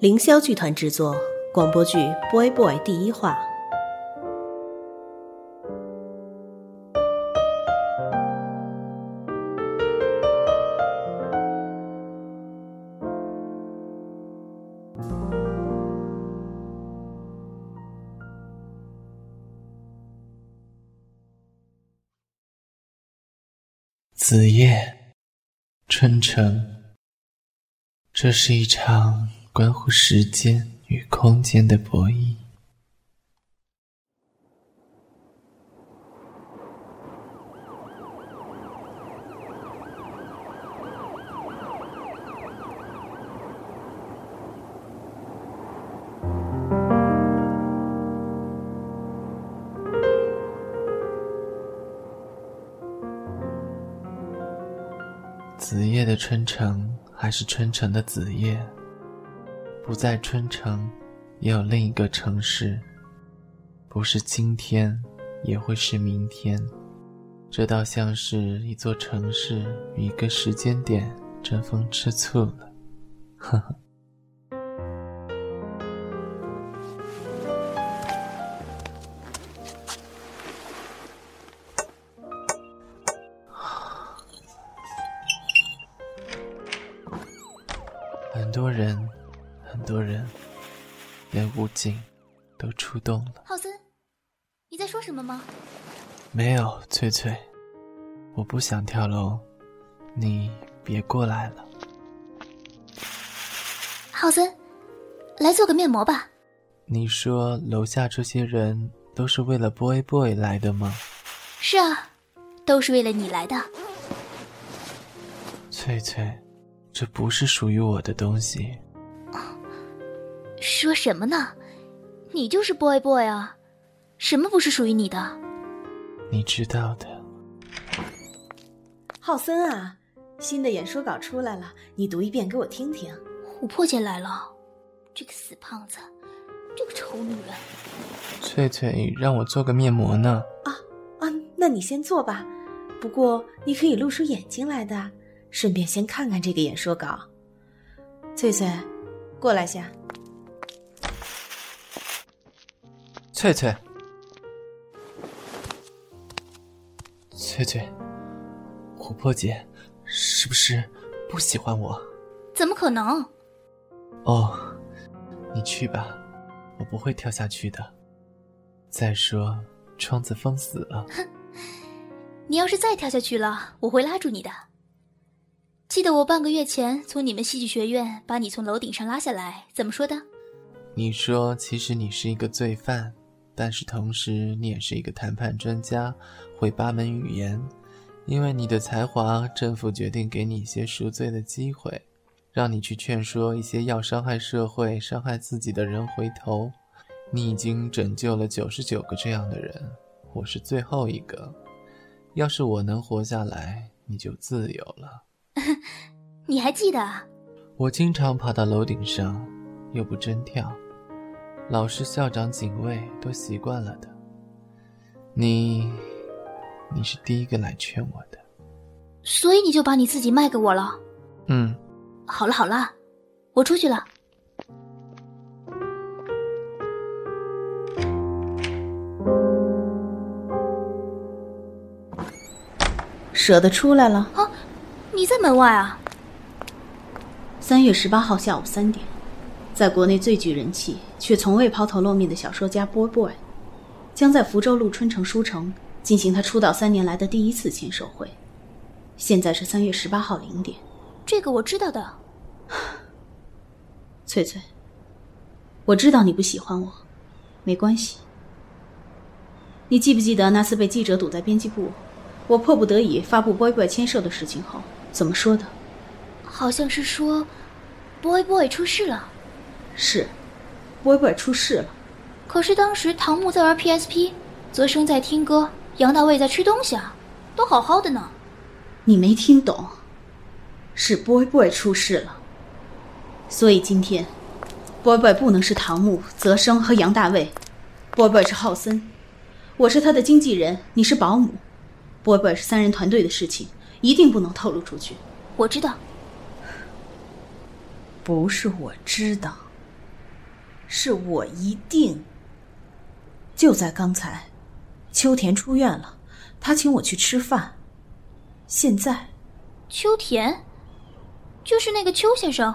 凌霄剧团制作广播剧《Boy Boy》第一话。子夜，春城。这是一场关乎时间与空间的博弈。子夜的春城，还是春城的子夜。不在春城，也有另一个城市。不是今天，也会是明天。这倒像是一座城市与一个时间点争风吃醋了。呵呵。很多人，很多人，连武警都出动了。浩森，你在说什么吗？没有，翠翠，我不想跳楼，你别过来了。浩森，来做个面膜吧。你说楼下这些人都是为了 boy boy 来的吗？是啊，都是为了你来的。翠翠。这不是属于我的东西。说什么呢？你就是 boy boy 啊，什么不是属于你的？你知道的。浩森啊，新的演说稿出来了，你读一遍给我听听。琥珀姐来了，这个死胖子，这个丑女人。翠翠让我做个面膜呢。啊啊，那你先做吧。不过你可以露出眼睛来的。顺便先看看这个演说稿。翠翠，过来下。翠翠，翠翠，琥珀姐是不是不喜欢我？怎么可能？哦，你去吧，我不会跳下去的。再说，窗子封死了。哼，你要是再跳下去了，我会拉住你的。记得我半个月前从你们戏剧学院把你从楼顶上拉下来，怎么说的？你说，其实你是一个罪犯，但是同时你也是一个谈判专家，会八门语言。因为你的才华，政府决定给你一些赎罪的机会，让你去劝说一些要伤害社会、伤害自己的人回头。你已经拯救了九十九个这样的人，我是最后一个。要是我能活下来，你就自由了。你还记得？我经常爬到楼顶上，又不真跳，老师、校长、警卫都习惯了的。你，你是第一个来劝我的，所以你就把你自己卖给我了。嗯，好了好了，我出去了。舍得出来了啊！你在门外啊？三月十八号下午三点，在国内最具人气却从未抛头露面的小说家 Boy Boy，将在福州路春城书城进行他出道三年来的第一次签售会。现在是三月十八号零点。这个我知道的。翠翠，我知道你不喜欢我，没关系。你记不记得那次被记者堵在编辑部，我迫不得已发布 Boy Boy 签售的事情后？怎么说的？好像是说，Boy Boy 出事了。是，Boy Boy 出事了。可是当时唐木在玩 PSP，泽生在听歌，杨大卫在吃东西啊，都好好的呢。你没听懂，是 Boy Boy 出事了。所以今天，Boy Boy 不能是唐木、泽生和杨大卫，Boy Boy 是浩森，我是他的经纪人，你是保姆。Boy Boy 是三人团队的事情。一定不能透露出去。我知道，不是我知道，是我一定。就在刚才，秋田出院了，他请我去吃饭。现在，秋田，就是那个邱先生。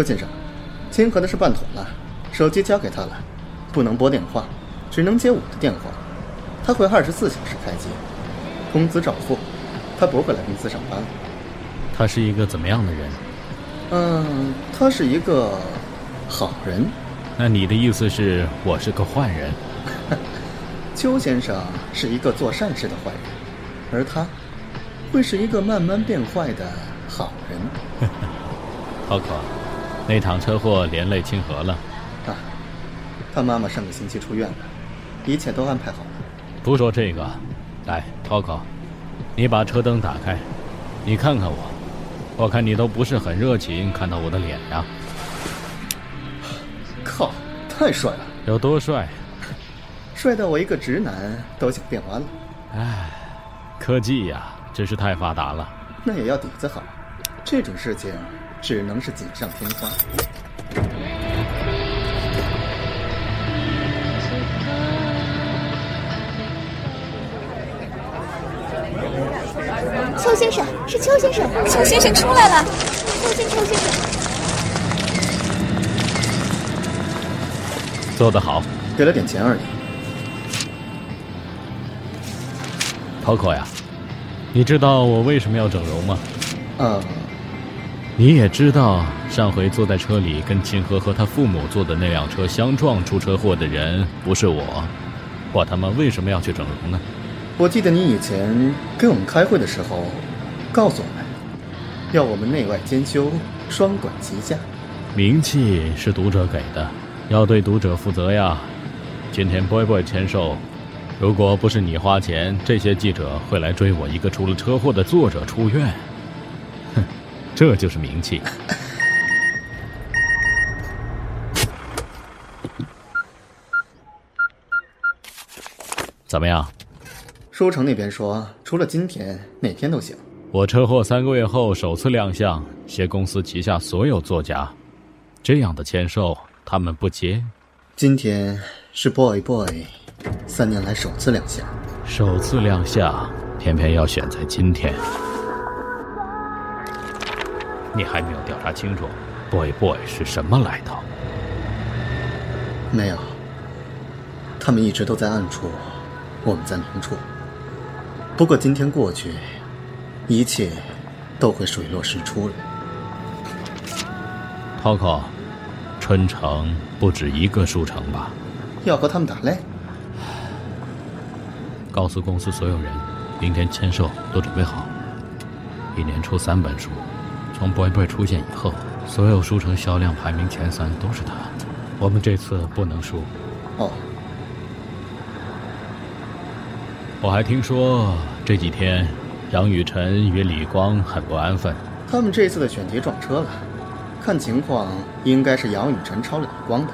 邱先生，清河的事办妥了，手机交给他了，不能拨电话，只能接我的电话。他会二十四小时开机，工资照付。他不会来公司上班。他是一个怎么样的人？嗯，他是一个好人。那你的意思是我是个坏人？邱先生是一个做善事的坏人，而他会是一个慢慢变坏的好人。涛哥。那场车祸连累清河了，啊，他妈妈上个星期出院了，一切都安排好了。不说这个，来，涛哥，你把车灯打开，你看看我，我看你都不是很热情，看到我的脸呀。靠，太帅了！有多帅？帅到我一个直男都想变弯了。唉，科技呀，真是太发达了。那也要底子好，这种事情。只能是锦上添花。邱先生，是邱先生，邱先生出来了，邱先邱先生，做得好，给了点钱而已。涛哥呀，你知道我为什么要整容吗？呃。你也知道，上回坐在车里跟秦河和他父母坐的那辆车相撞出车祸的人不是我，我他妈为什么要去整容呢？我记得你以前跟我们开会的时候，告诉我们，要我们内外兼修，双管齐下。名气是读者给的，要对读者负责呀。今天 boy boy 签售，如果不是你花钱，这些记者会来追我一个出了车祸的作者出院。这就是名气。怎么样？书城那边说，除了今天，哪天都行。我车祸三个月后首次亮相，携公司旗下所有作家，这样的签售他们不接。今天是 Boy Boy 三年来首次亮相，首次亮相，偏偏要选在今天。你还没有调查清楚，boy boy 是什么来头？没有，他们一直都在暗处，我们在明处。不过今天过去，一切都会水落石出了。涛涛，春城不止一个书城吧？要和他们打擂？告诉公司所有人，明天签售都准备好，一年出三本书。从 Boy Boy 出现以后，所有书城销量排名前三都是他。我们这次不能输。哦。我还听说这几天杨雨辰与李光很不安分。他们这次的选题撞车了，看情况应该是杨雨辰抄了李光的。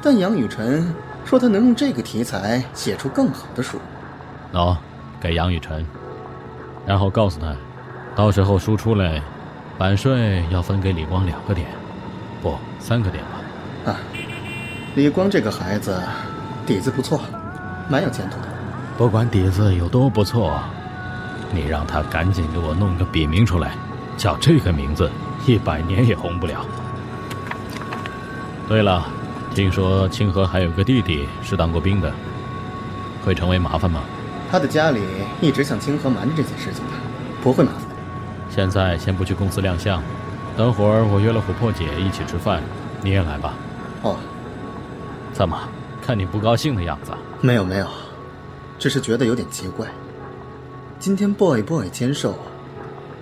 但杨雨辰说他能用这个题材写出更好的书。喏，给杨雨辰，然后告诉他，到时候书出来。版税要分给李光两个点，不，三个点吧。啊，李光这个孩子底子不错，蛮有前途的。不管底子有多不错，你让他赶紧给我弄个笔名出来，叫这个名字一百年也红不了。对了，听说清河还有个弟弟是当过兵的，会成为麻烦吗？他的家里一直向清河瞒着这件事情的，不会麻烦。现在先不去公司亮相，等会儿我约了琥珀姐一起吃饭，你也来吧。哦。怎么，看你不高兴的样子？没有没有，只是觉得有点奇怪。今天 boy boy 签售，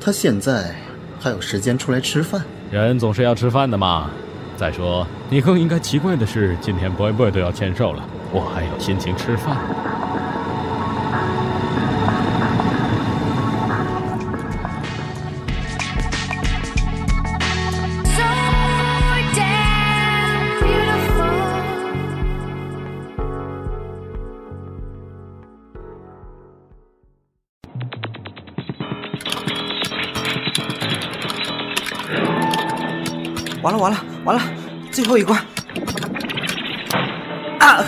他现在还有时间出来吃饭？人总是要吃饭的嘛。再说，你更应该奇怪的是，今天 boy boy 都要签售了，我还有心情吃饭。完了完了完了，最后一关！啊！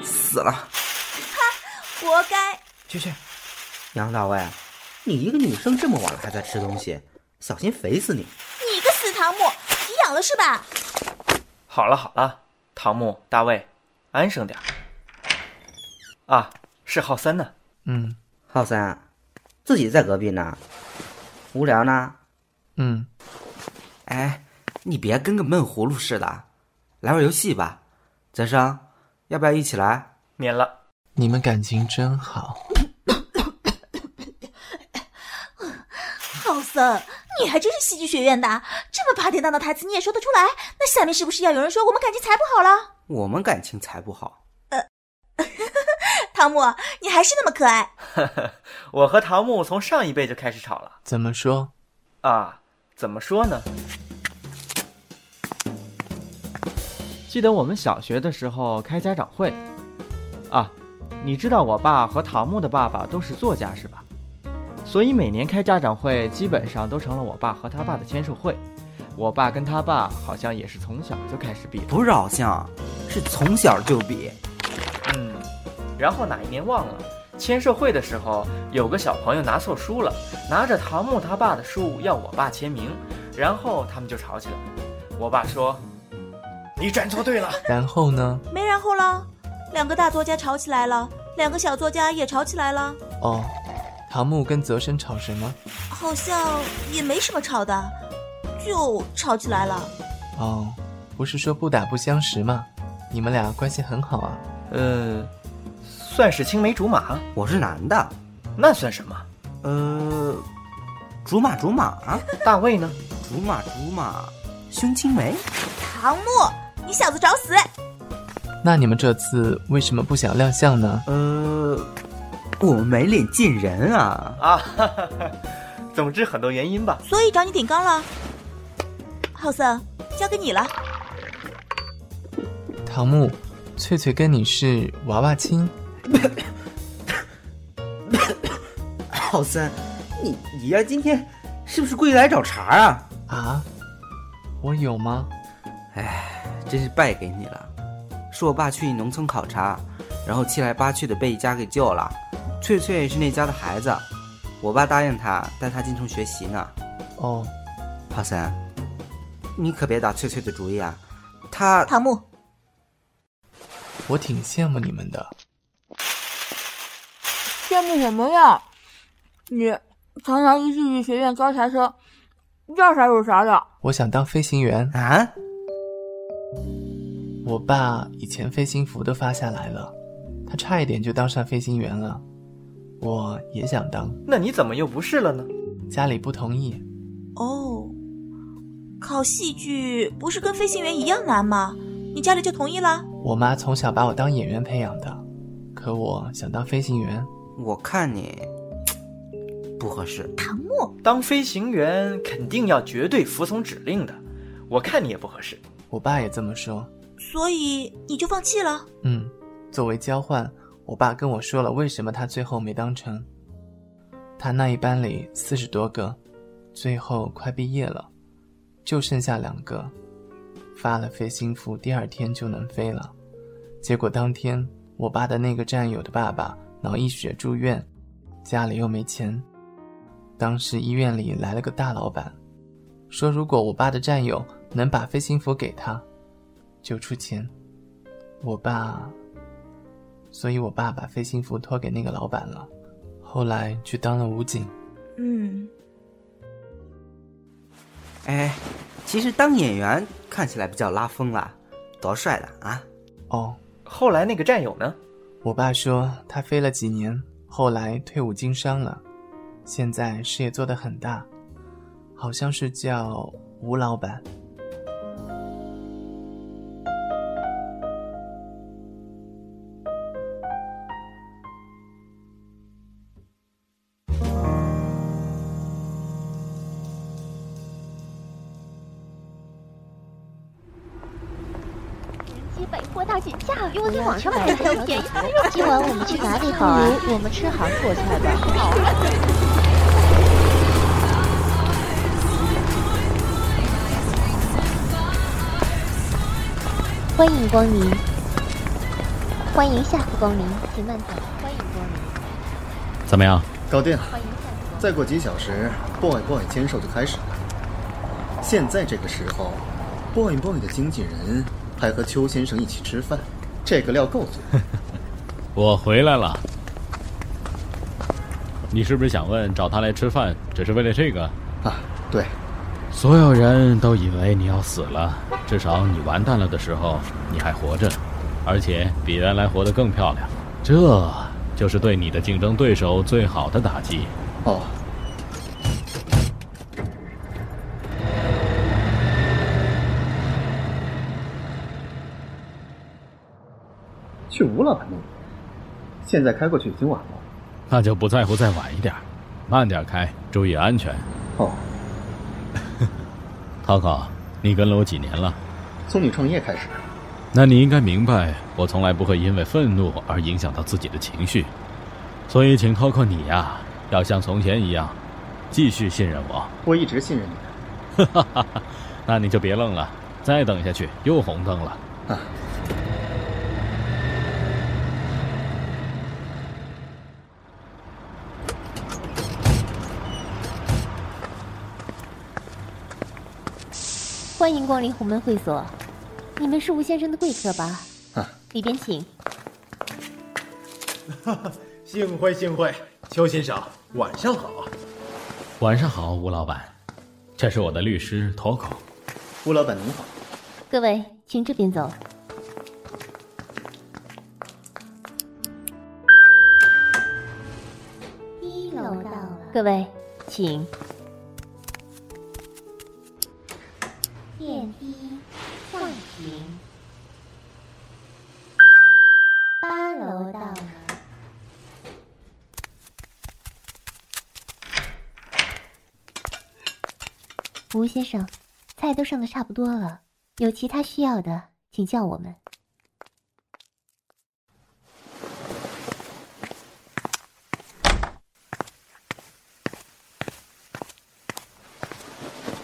死了！哈，活该！去去，杨大卫，你一个女生这么晚了还在吃东西，小心肥死你！你个死唐木，皮痒了是吧？好了好了，唐木、大卫，安生点。啊，是浩森呢。嗯，浩森，自己在隔壁呢，无聊呢。嗯。哎，你别跟个闷葫芦似的，来玩游戏吧。泽生，要不要一起来？免了。你们感情真好。浩森，你还真是戏剧学院的，这么八点档的台词你也说得出来？那下面是不是要有人说我们感情才不好了？我们感情才不好。呃，唐木，你还是那么可爱。我和唐木从上一辈就开始吵了。怎么说？啊，怎么说呢？记得我们小学的时候开家长会，啊，你知道我爸和桃木的爸爸都是作家是吧？所以每年开家长会基本上都成了我爸和他爸的签售会。我爸跟他爸好像也是从小就开始比，不是好像，是从小就比。嗯，然后哪一年忘了，签售会的时候有个小朋友拿错书了，拿着唐木他爸的书要我爸签名，然后他们就吵起来。我爸说。你站错队了。然后呢？没然后了，两个大作家吵起来了，两个小作家也吵起来了。哦，唐木跟泽生吵什么？好像也没什么吵的，就吵起来了。哦，不是说不打不相识吗？你们俩关系很好啊。呃，算是青梅竹马。我是男的，那算什么？呃，竹马竹马。大卫呢？竹马竹马，胸青梅。唐木。你小子找死！那你们这次为什么不想亮相呢？呃，我没脸见人啊！啊，总之很多原因吧。所以找你顶缸了。浩森，交给你了。唐木，翠翠跟你是娃娃亲。浩森，你你呀，今天是不是故意来找茬啊？啊，我有吗？哎。真是败给你了，是我爸去农村考察，然后七来八去的被一家给救了。翠翠是那家的孩子，我爸答应他带他进城学习呢。哦，浩森，你可别打翠翠的主意啊！他唐木，我挺羡慕你们的。羡慕什么呀？你堂堂一戏剧学院高材生，要啥有啥的。我想当飞行员啊。我爸以前飞行服都发下来了，他差一点就当上飞行员了。我也想当，那你怎么又不是了呢？家里不同意。哦，考戏剧不是跟飞行员一样难吗？你家里就同意了？我妈从小把我当演员培养的，可我想当飞行员。我看你不合适。唐默，当飞行员肯定要绝对服从指令的，我看你也不合适。我爸也这么说。所以你就放弃了？嗯，作为交换，我爸跟我说了为什么他最后没当成。他那一班里四十多个，最后快毕业了，就剩下两个，发了飞行服，第二天就能飞了。结果当天，我爸的那个战友的爸爸脑溢血住院，家里又没钱。当时医院里来了个大老板，说如果我爸的战友能把飞行服给他。就出钱，我爸，所以我爸把飞行服托给那个老板了，后来去当了武警。嗯，哎，其实当演员看起来比较拉风啦，多帅的啊！哦，后来那个战友呢？我爸说他飞了几年，后来退伍经商了，现在事业做得很大，好像是叫吴老板。吃白菜便宜，今晚我们去哪里好啊？我们吃韩国菜吧。好啊。欢迎光临，欢迎下次光临，请慢走。欢迎光临，怎么样？搞定了。欢迎下次光临。再过几小时，boy boy 签售就开始了。现在这个时候，boy boy 的经纪人还和邱先生一起吃饭，这个料够足。我回来了。你是不是想问找他来吃饭只是为了这个？啊，对，所有人都以为你要死了，至少你完蛋了的时候你还活着，而且比原来活得更漂亮。这就是对你的竞争对手最好的打击。哦，去吴老板那里，现在开过去已经晚了。那就不在乎再晚一点，慢点开，注意安全。哦，涛哥，你跟了我几年了？从你创业开始，那你应该明白，我从来不会因为愤怒而影响到自己的情绪，所以请 Coco 你呀，要像从前一样，继续信任我。我一直信任你的。哈哈哈，那你就别愣了，再等下去又红灯了。啊，欢迎光临鸿门会所，你们是吴先生的贵客吧？啊，里边请。幸会幸会，邱先生，晚上好。晚上好，吴老板，这是我的律师 Toco。吴老板您好。各位，请这边走。一楼到了。各位，请。电梯上行。八楼到了。吴先生，菜都上的差不多了，有其他需要的，请叫我们。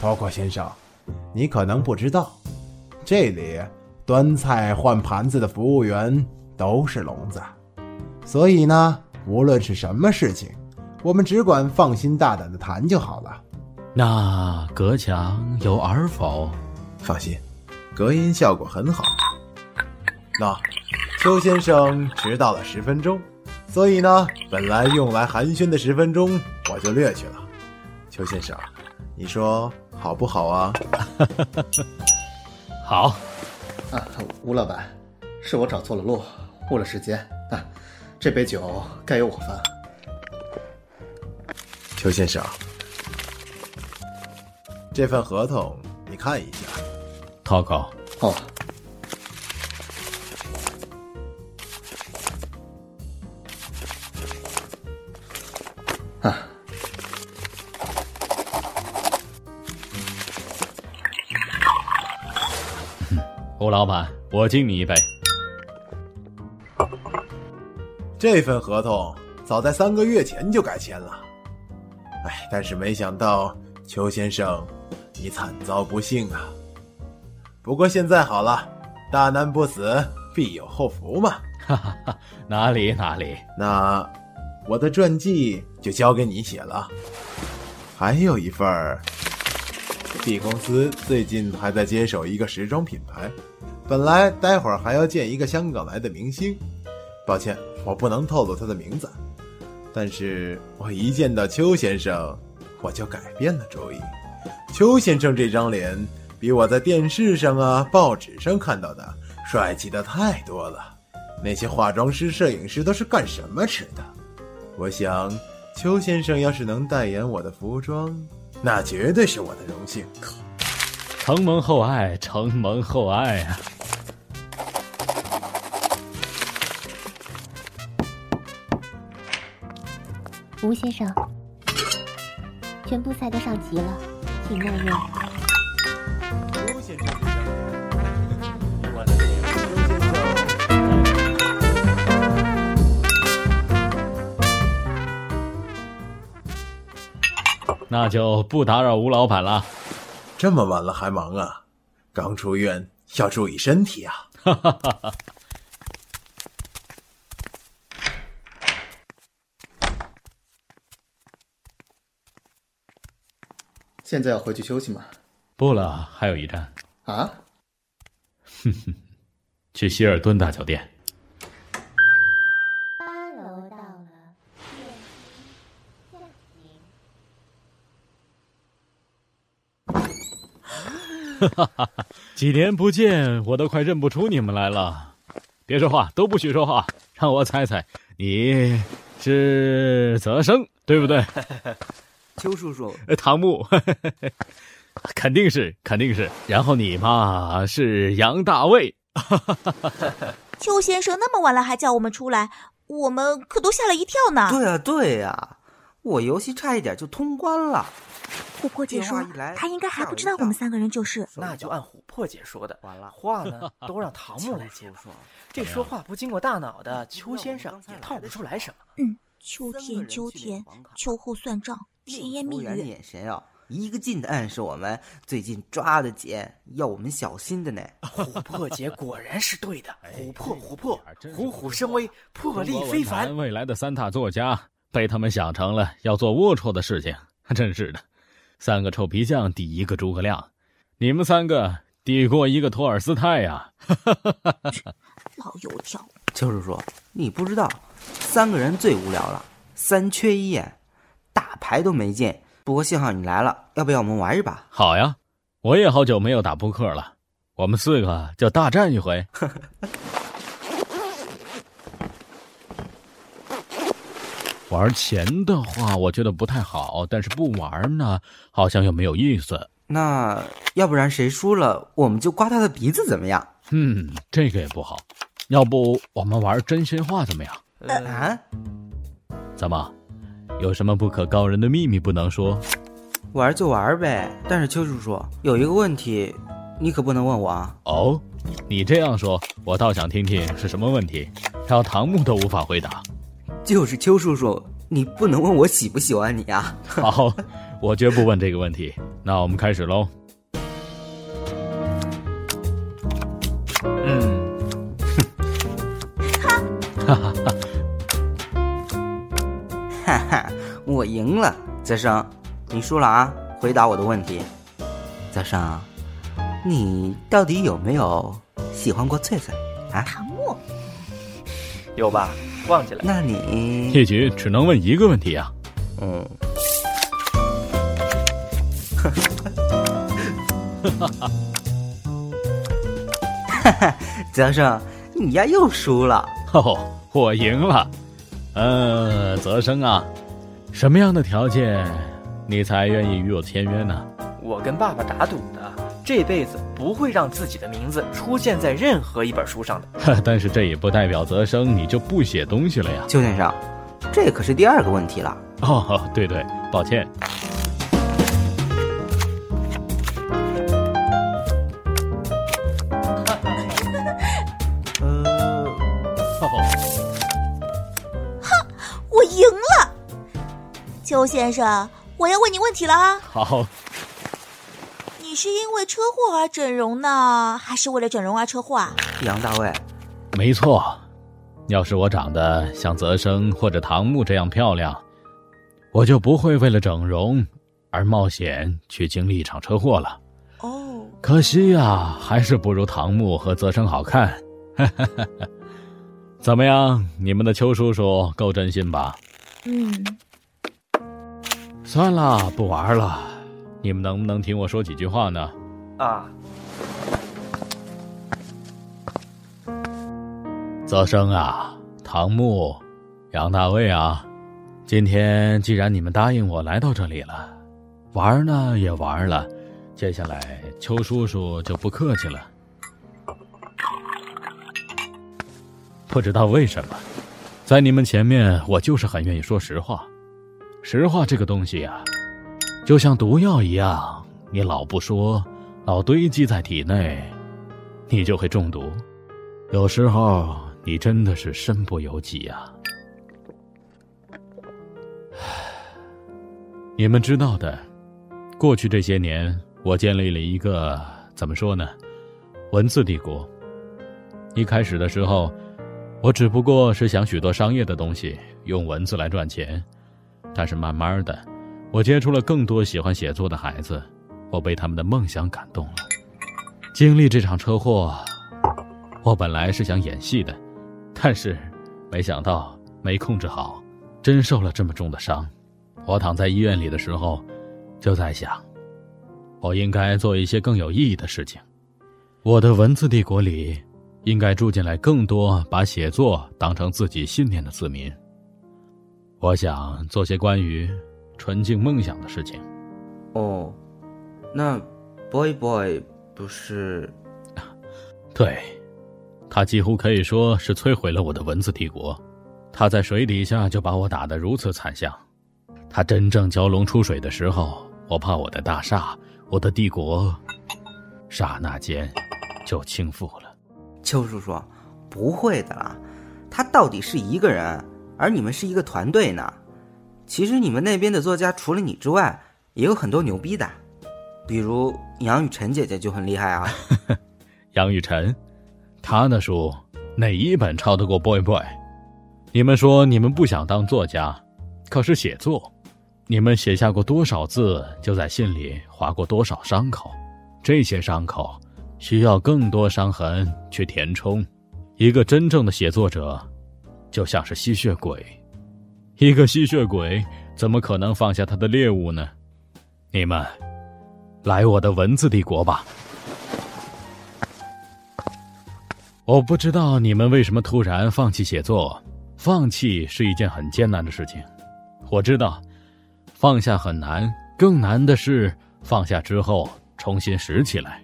包括先生，你可能不知道，这里端菜换盘子的服务员都是聋子，所以呢，无论是什么事情，我们只管放心大胆的谈就好了。那隔墙有耳否？放心，隔音效果很好。那邱先生迟到了十分钟，所以呢，本来用来寒暄的十分钟我就略去了。邱先生，你说好不好啊？好。啊，吴老板，是我找错了路，误了时间啊。这杯酒该由我发。邱先生，这份合同你看一下。Toco，哦，吴老板，我敬你一杯。这份合同早在三个月前就该签了，哎，但是没想到邱先生，你惨遭不幸啊。不过现在好了，大难不死，必有后福嘛。哈哈哈，哪里哪里，那我的传记就交给你写了，还有一份儿。B 公司最近还在接手一个时装品牌，本来待会儿还要见一个香港来的明星，抱歉，我不能透露他的名字。但是我一见到邱先生，我就改变了主意。邱先生这张脸，比我在电视上啊、报纸上看到的帅气的太多了。那些化妆师、摄影师都是干什么吃的？我想，邱先生要是能代言我的服装，那绝对是我的荣幸。承蒙厚爱，承蒙厚爱啊！吴先生，全部菜都上齐了，请慢用。吴先生那就不打扰吴老板了。这么晚了还忙啊？刚出院，要注意身体啊！哈哈哈哈。现在要回去休息吗？不了，还有一站。啊？哼哼，去希尔顿大酒店。八楼到了，哈哈哈！几年不见，我都快认不出你们来了。别说话，都不许说话，让我猜猜，你是泽生，对不对？邱叔叔，唐木，肯定是，肯定是。然后你嘛是杨大卫。邱先生那么晚了还叫我们出来，我们可都吓了一跳呢。对呀，对呀，我游戏差一点就通关了。琥珀姐说，她应该还不知道我们三个人就是。那就按琥珀姐说的，完了话呢 都让唐木来接。这说话不经过大脑的邱先生也套不出来什么。嗯，秋天，秋天，秋后算账，甜言蜜语。眼神啊，一个劲的暗示我们最近抓的紧，要我们小心的呢。琥珀姐果然是对的，琥珀，琥珀，虎虎生威，魄力非凡。未来的三大作家被他们想成了要做龌龊的事情，真是的。三个臭皮匠抵一个诸葛亮，你们三个抵过一个托尔斯泰呀！老油条，邱叔叔，你不知道，三个人最无聊了，三缺一，打牌都没劲。不过幸好你来了，要不要我们玩一把？好呀，我也好久没有打扑克了，我们四个就大战一回。玩钱的话，我觉得不太好，但是不玩呢，好像又没有意思。那要不然谁输了，我们就刮他的鼻子，怎么样？嗯，这个也不好。要不我们玩真心话怎么样？啊？怎么？有什么不可告人的秘密不能说？玩就玩呗。但是邱叔叔有一个问题，你可不能问我啊。哦，你这样说，我倒想听听是什么问题，让唐木都无法回答。就是邱叔叔，你不能问我喜不喜欢你啊！好，我绝不问这个问题。那我们开始喽。嗯，哈哈哈哈哈！我赢了，泽生，你输了啊！回答我的问题，泽生，你到底有没有喜欢过翠翠啊？唐木，有吧？忘记了？那你一局只能问一个问题啊。嗯。哈哈哈哈！泽生，你呀又输了。哦，我赢了。呃，泽生啊，什么样的条件你才愿意与我签约呢？我跟爸爸打赌的，这辈子不会让自己的名字出现在任何一本书上的。但是这也不代表泽生你就不写东西了呀，邱先生，这可是第二个问题了。哦，对对，抱歉。呃，哼，我赢了。邱先生，我要问你问题了啊。好。你是因为车祸而整容呢，还是为了整容而车祸啊？杨大卫，没错。要是我长得像泽生或者唐木这样漂亮，我就不会为了整容而冒险去经历一场车祸了。哦，可惜呀，还是不如唐木和泽生好看。怎么样，你们的邱叔叔够真心吧？嗯。算了，不玩了。你们能不能听我说几句话呢？啊，泽生啊，唐木，杨大卫啊，今天既然你们答应我来到这里了，玩呢也玩了，接下来邱叔叔就不客气了。不知道为什么，在你们前面，我就是很愿意说实话。实话这个东西呀、啊。就像毒药一样，你老不说，老堆积在体内，你就会中毒。有时候你真的是身不由己、啊。你们知道的，过去这些年，我建立了一个怎么说呢？文字帝国。一开始的时候，我只不过是想许多商业的东西用文字来赚钱，但是慢慢的，我接触了更多喜欢写作的孩子，我被他们的梦想感动了。经历这场车祸，我本来是想演戏的，但是没想到没控制好，真受了这么重的伤。我躺在医院里的时候，就在想，我应该做一些更有意义的事情。我的文字帝国里，应该住进来更多把写作当成自己信念的子民。我想做些关于纯净梦想的事情。哦，那 boy boy 不是？对，他几乎可以说是摧毁了我的文字帝国。他在水底下就把我打得如此惨象。他真正蛟龙出水的时候，我怕我的大厦、我的帝国，刹那间就倾覆了。邱叔叔，不会的啦，他到底是一个人，而你们是一个团队呢。其实你们那边的作家除了你之外，也有很多牛逼的，比如杨雨辰姐姐就很厉害啊。杨雨辰，他的书哪一本抄得过 Boy Boy？你们说你们不想当作家，可是写作。你们写下过多少字，就在信里划过多少伤口，这些伤口需要更多伤痕去填充。一个真正的写作者，就像是吸血鬼，一个吸血鬼怎么可能放下他的猎物呢？你们，来我的文字帝国吧！我不知道你们为什么突然放弃写作，放弃是一件很艰难的事情，我知道。放下很难，更难的是放下之后重新拾起来。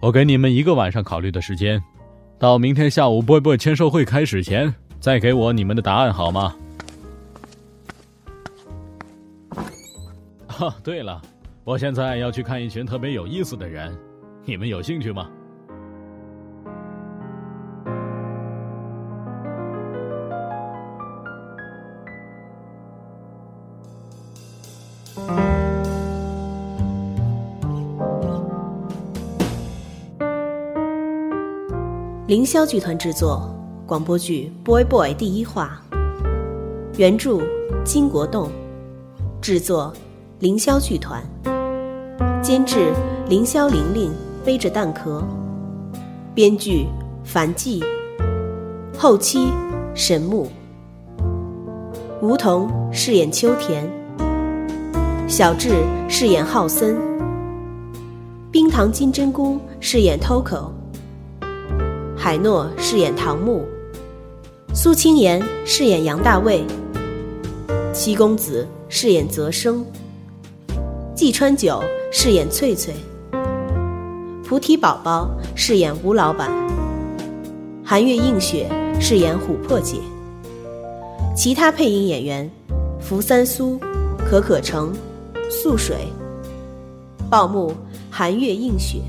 我给你们一个晚上考虑的时间，到明天下午 boy boy 签售会开始前，再给我你们的答案好吗？哈，对了，我现在要去看一群特别有意思的人，你们有兴趣吗？凌霄剧团制作广播剧《Boy Boy》第一话，原著金国栋，制作凌霄剧团，监制凌霄玲玲背着蛋壳，编剧樊季，后期神木，梧桐饰演秋田，小智饰演浩森，冰糖金针菇饰演 Toko。海诺饰演唐木，苏青岩饰演杨大卫，七公子饰演泽生，季川九饰演翠翠，菩提宝宝饰演吴老板，寒月映雪饰演琥珀姐，其他配音演员：福三苏、可可成、素水、报幕、寒月映雪。